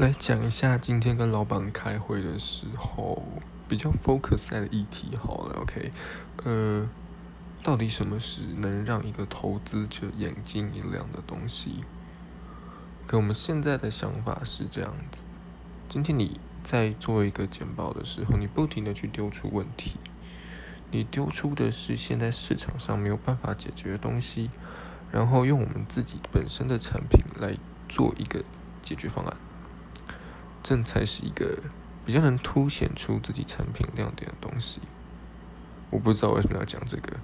来讲一下今天跟老板开会的时候比较 focus 在的议题好了，OK，呃，到底什么是能让一个投资者眼睛一亮的东西？给我们现在的想法是这样子：今天你在做一个简报的时候，你不停的去丢出问题，你丢出的是现在市场上没有办法解决的东西，然后用我们自己本身的产品来做一个解决方案。这才是一个比较能凸显出自己产品亮点的东西。我不知道为什么要讲这个。